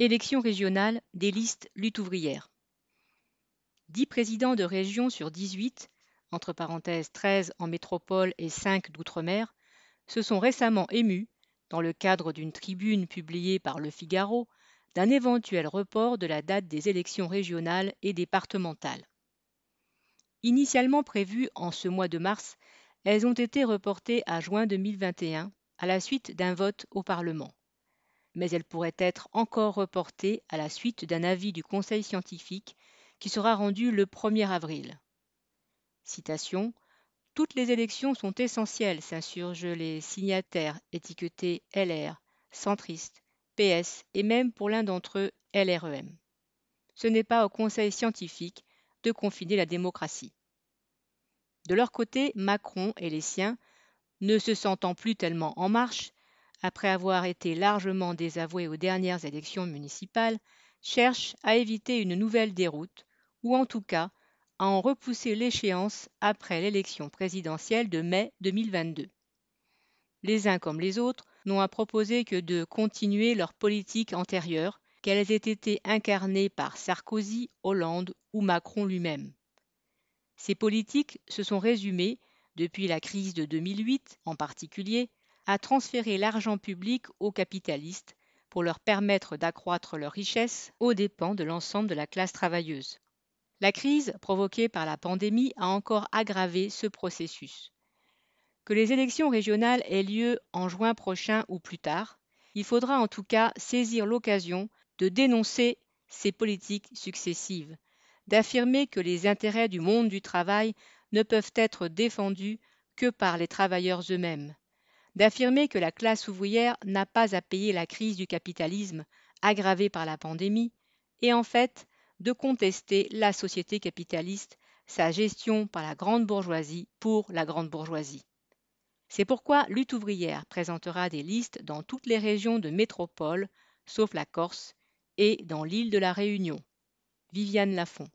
Élections régionales des listes lutte ouvrière. 10 présidents de région sur 18, entre parenthèses 13 en métropole et 5 d'outre-mer, se sont récemment émus, dans le cadre d'une tribune publiée par Le Figaro, d'un éventuel report de la date des élections régionales et départementales. Initialement prévues en ce mois de mars, elles ont été reportées à juin 2021 à la suite d'un vote au Parlement. Mais elles pourraient être encore reportées à la suite d'un avis du Conseil scientifique qui sera rendu le 1er avril. Toutes les élections sont essentielles, s'insurgent les signataires étiquetés LR, centristes, PS et même pour l'un d'entre eux LREM. Ce n'est pas au Conseil scientifique de confiner la démocratie. De leur côté, Macron et les siens, ne se sentant plus tellement en marche, après avoir été largement désavoués aux dernières élections municipales, cherchent à éviter une nouvelle déroute, ou en tout cas à en repousser l'échéance après l'élection présidentielle de mai 2022. Les uns comme les autres n'ont à proposer que de continuer leur politique antérieure, qu'elles aient été incarnées par Sarkozy, Hollande ou Macron lui-même. Ces politiques se sont résumées, depuis la crise de 2008 en particulier, à transférer l'argent public aux capitalistes pour leur permettre d'accroître leur richesse aux dépens de l'ensemble de la classe travailleuse. La crise provoquée par la pandémie a encore aggravé ce processus. Que les élections régionales aient lieu en juin prochain ou plus tard, il faudra en tout cas saisir l'occasion de dénoncer ces politiques successives, d'affirmer que les intérêts du monde du travail ne peuvent être défendus que par les travailleurs eux-mêmes, d'affirmer que la classe ouvrière n'a pas à payer la crise du capitalisme aggravée par la pandémie, et en fait de contester la société capitaliste, sa gestion par la grande bourgeoisie pour la grande bourgeoisie. C'est pourquoi Lutte ouvrière présentera des listes dans toutes les régions de métropole, sauf la Corse, et dans l'île de la Réunion. Viviane Lafont.